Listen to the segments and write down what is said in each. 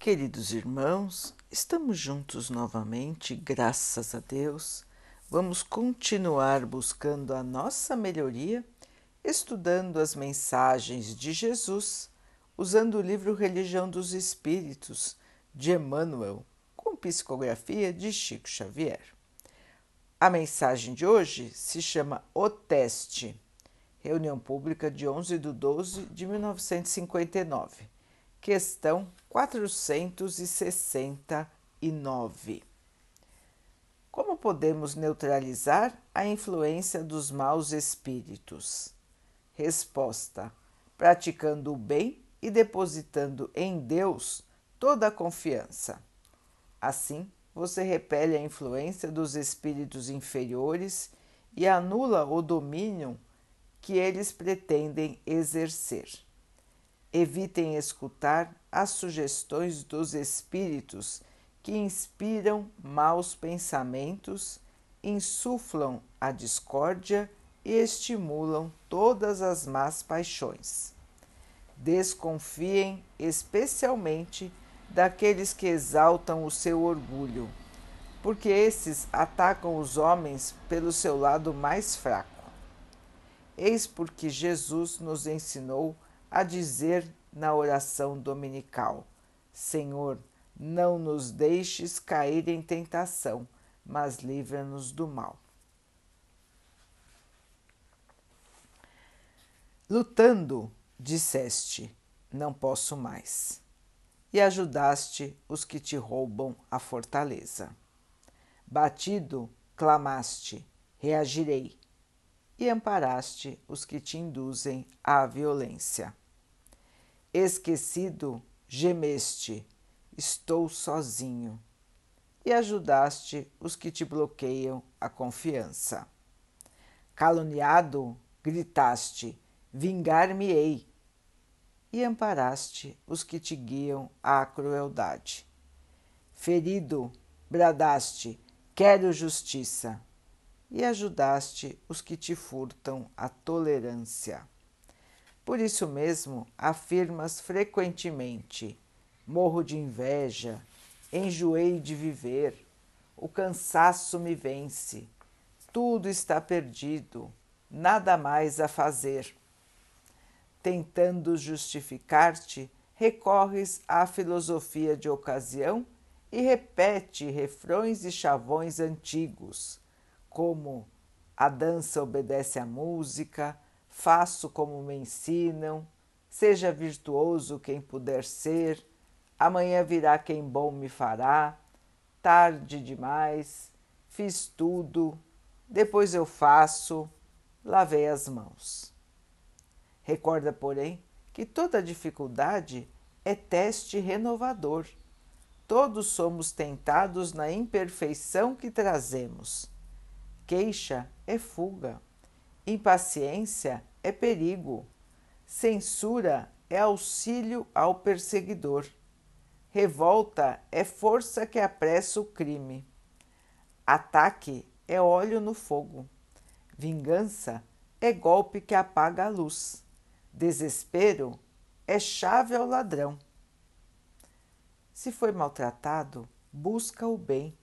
Queridos irmãos, estamos juntos novamente, graças a Deus. Vamos continuar buscando a nossa melhoria, estudando as mensagens de Jesus, usando o livro Religião dos Espíritos de Emmanuel, com psicografia de Chico Xavier. A mensagem de hoje se chama O Teste, reunião pública de 11 de 12 de 1959, questão 469. Como podemos neutralizar a influência dos maus espíritos? Resposta: praticando o bem e depositando em Deus toda a confiança. Assim, você repele a influência dos espíritos inferiores e anula o domínio que eles pretendem exercer. Evitem escutar as sugestões dos espíritos que inspiram maus pensamentos, insuflam a discórdia e estimulam todas as más paixões. Desconfiem especialmente daqueles que exaltam o seu orgulho, porque esses atacam os homens pelo seu lado mais fraco. Eis porque Jesus nos ensinou a dizer na oração dominical: Senhor, não nos deixes cair em tentação, mas livra-nos do mal. Lutando, disseste: Não posso mais. E ajudaste os que te roubam a fortaleza. Batido, clamaste: Reagirei. E amparaste os que te induzem à violência. Esquecido, gemeste, estou sozinho, e ajudaste os que te bloqueiam a confiança. Caluniado, gritaste, vingar-me-ei, e amparaste os que te guiam à crueldade. Ferido, bradaste, quero justiça, e ajudaste os que te furtam a tolerância. Por isso mesmo afirmas frequentemente: morro de inveja, enjoei de viver, o cansaço me vence, tudo está perdido, nada mais a fazer. Tentando justificar-te, recorres à filosofia de ocasião e repete refrões e chavões antigos, como a dança obedece à música, faço como me ensinam, seja virtuoso quem puder ser, amanhã virá quem bom me fará, tarde demais, fiz tudo, depois eu faço, lavei as mãos. Recorda, porém, que toda dificuldade é teste renovador. Todos somos tentados na imperfeição que trazemos. Queixa é fuga. Impaciência é perigo. Censura é auxílio ao perseguidor. Revolta é força que apressa o crime. Ataque é óleo no fogo. Vingança é golpe que apaga a luz. Desespero é chave ao ladrão. Se foi maltratado, busca o bem.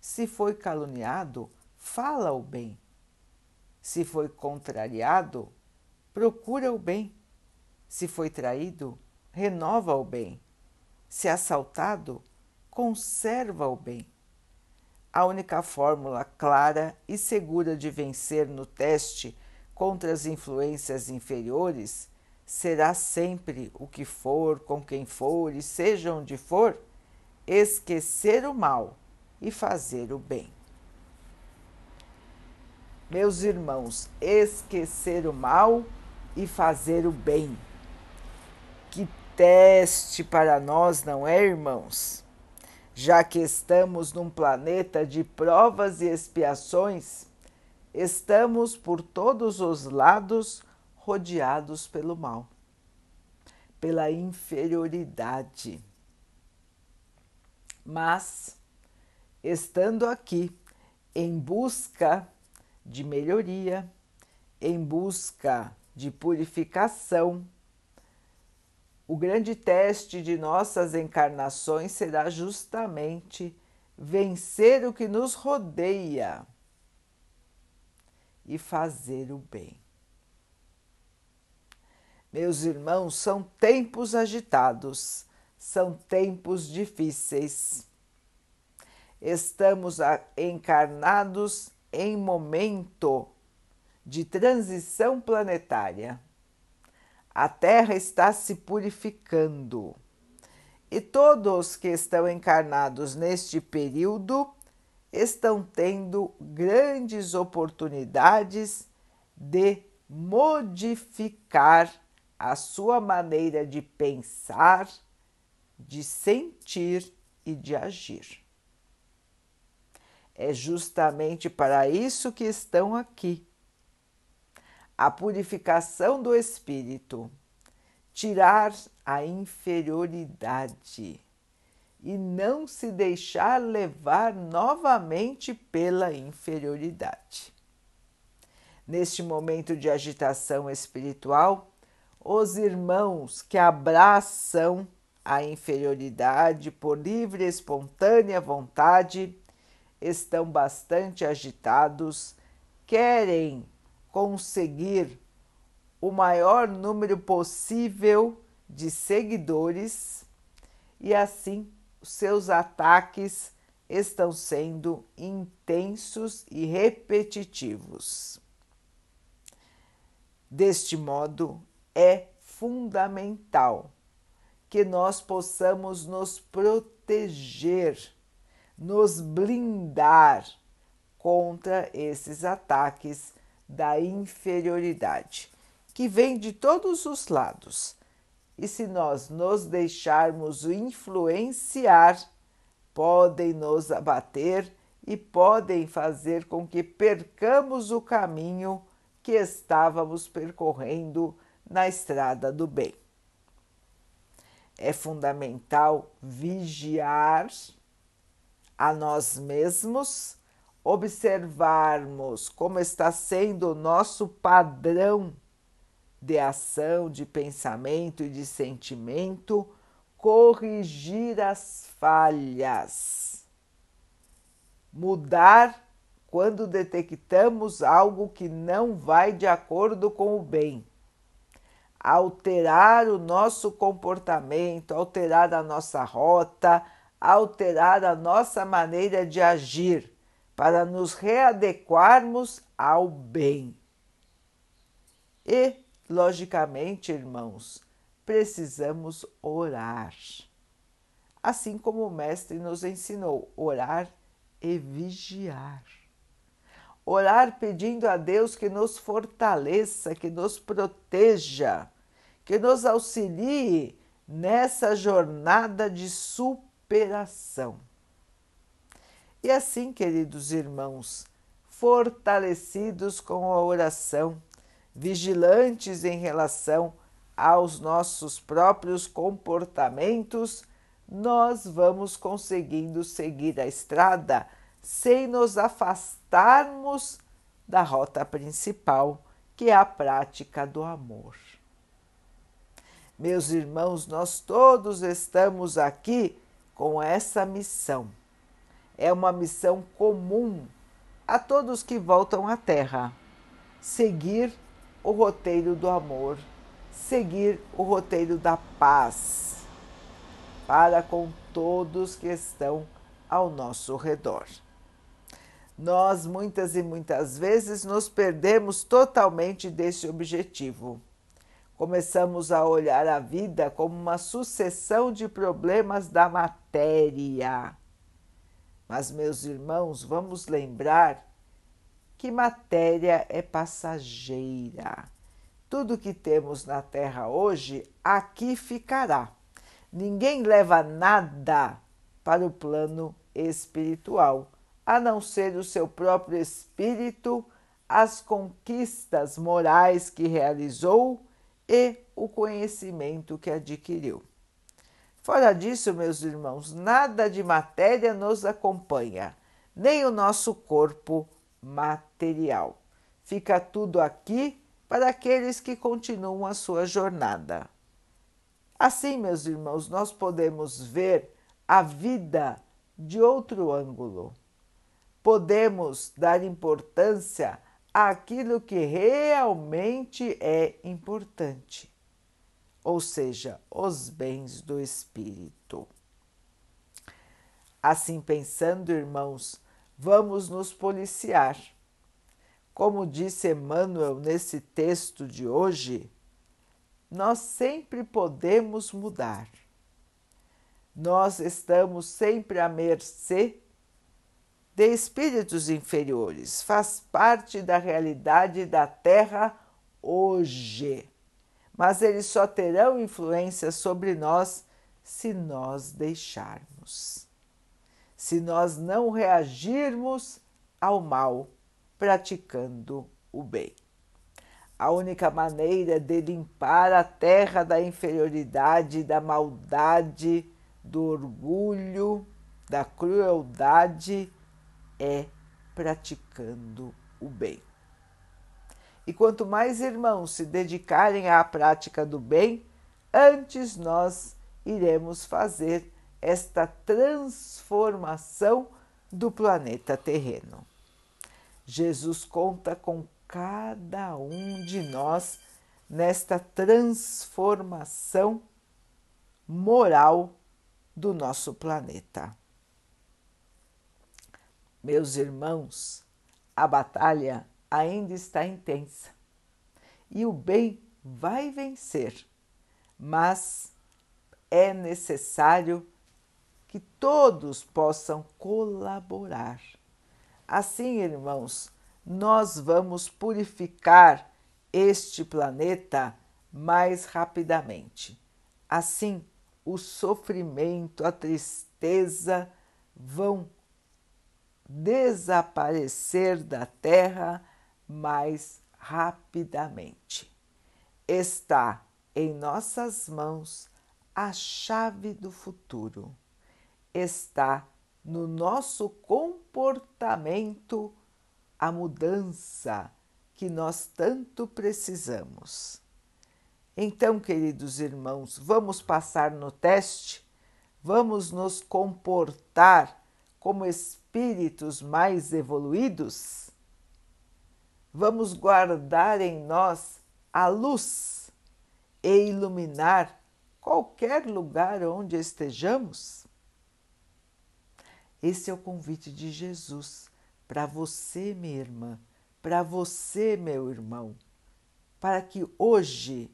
Se foi caluniado, fala o bem. Se foi contrariado, procura o bem. Se foi traído, renova o bem. Se assaltado, conserva o bem. A única fórmula clara e segura de vencer no teste contra as influências inferiores será sempre o que for, com quem for e seja onde for, esquecer o mal e fazer o bem. Meus irmãos, esquecer o mal e fazer o bem. Que teste para nós, não é, irmãos? Já que estamos num planeta de provas e expiações, estamos por todos os lados rodeados pelo mal, pela inferioridade. Mas, estando aqui em busca de melhoria, em busca de purificação, o grande teste de nossas encarnações será justamente vencer o que nos rodeia e fazer o bem. Meus irmãos, são tempos agitados, são tempos difíceis. Estamos encarnados em momento de transição planetária. A Terra está se purificando e todos que estão encarnados neste período estão tendo grandes oportunidades de modificar a sua maneira de pensar, de sentir e de agir. É justamente para isso que estão aqui. A purificação do espírito, tirar a inferioridade e não se deixar levar novamente pela inferioridade. Neste momento de agitação espiritual, os irmãos que abraçam a inferioridade por livre e espontânea vontade estão bastante agitados, querem conseguir o maior número possível de seguidores e assim seus ataques estão sendo intensos e repetitivos. Deste modo, é fundamental que nós possamos nos proteger nos blindar contra esses ataques da inferioridade, que vem de todos os lados. E se nós nos deixarmos influenciar, podem nos abater e podem fazer com que percamos o caminho que estávamos percorrendo na estrada do bem. É fundamental vigiar a nós mesmos, observarmos como está sendo o nosso padrão de ação, de pensamento e de sentimento, corrigir as falhas, mudar quando detectamos algo que não vai de acordo com o bem. Alterar o nosso comportamento, alterar a nossa rota, alterar a nossa maneira de agir para nos readequarmos ao bem. E, logicamente, irmãos, precisamos orar. Assim como o Mestre nos ensinou, orar e vigiar. Orar pedindo a Deus que nos fortaleça, que nos proteja, que nos auxilie nessa jornada de superação superação. E assim, queridos irmãos, fortalecidos com a oração, vigilantes em relação aos nossos próprios comportamentos, nós vamos conseguindo seguir a estrada sem nos afastarmos da rota principal, que é a prática do amor. Meus irmãos, nós todos estamos aqui com essa missão. É uma missão comum a todos que voltam à Terra: seguir o roteiro do amor, seguir o roteiro da paz para com todos que estão ao nosso redor. Nós muitas e muitas vezes nos perdemos totalmente desse objetivo começamos a olhar a vida como uma sucessão de problemas da matéria. Mas, meus irmãos, vamos lembrar que matéria é passageira. Tudo que temos na Terra hoje aqui ficará. Ninguém leva nada para o plano espiritual, a não ser o seu próprio espírito, as conquistas morais que realizou e o conhecimento que adquiriu. Fora disso, meus irmãos, nada de matéria nos acompanha, nem o nosso corpo material. Fica tudo aqui para aqueles que continuam a sua jornada. Assim, meus irmãos, nós podemos ver a vida de outro ângulo. Podemos dar importância àquilo que realmente é importante, ou seja, os bens do espírito. Assim pensando, irmãos, vamos nos policiar. Como disse Emmanuel nesse texto de hoje, nós sempre podemos mudar. Nós estamos sempre à mercê de espíritos inferiores, faz parte da realidade da Terra hoje. Mas eles só terão influência sobre nós se nós deixarmos. Se nós não reagirmos ao mal praticando o bem. A única maneira de limpar a terra da inferioridade, da maldade, do orgulho, da crueldade é praticando o bem. E quanto mais irmãos se dedicarem à prática do bem, antes nós iremos fazer esta transformação do planeta terreno. Jesus conta com cada um de nós nesta transformação moral do nosso planeta. Meus irmãos, a batalha ainda está intensa e o bem vai vencer, mas é necessário que todos possam colaborar. Assim, irmãos, nós vamos purificar este planeta mais rapidamente. Assim, o sofrimento, a tristeza vão desaparecer da Terra mais rapidamente. Está em nossas mãos a chave do futuro. Está no nosso comportamento a mudança que nós tanto precisamos. Então, queridos irmãos, vamos passar no teste, vamos nos comportar como espíritos mais evoluídos? Vamos guardar em nós a luz e iluminar qualquer lugar onde estejamos? Esse é o convite de Jesus para você, minha irmã, para você, meu irmão, para que hoje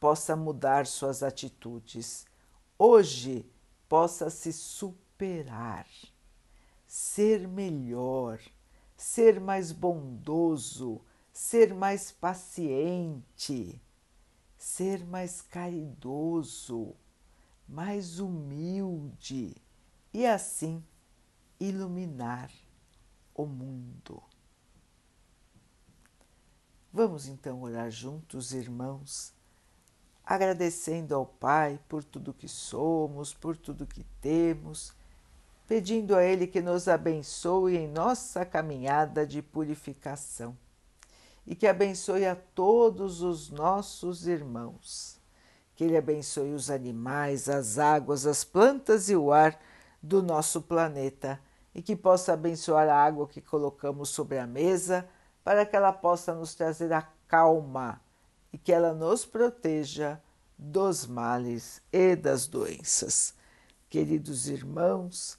possa mudar suas atitudes, hoje possa se superar, ser melhor, ser mais bondoso, ser mais paciente, ser mais caridoso, mais humilde e assim iluminar o mundo. Vamos então orar juntos, irmãos agradecendo ao Pai por tudo que somos, por tudo que temos, pedindo a Ele que nos abençoe em nossa caminhada de purificação e que abençoe a todos os nossos irmãos. Que Ele abençoe os animais, as águas, as plantas e o ar do nosso planeta e que possa abençoar a água que colocamos sobre a mesa para que ela possa nos trazer a calma e que ela nos proteja dos males e das doenças. Queridos irmãos,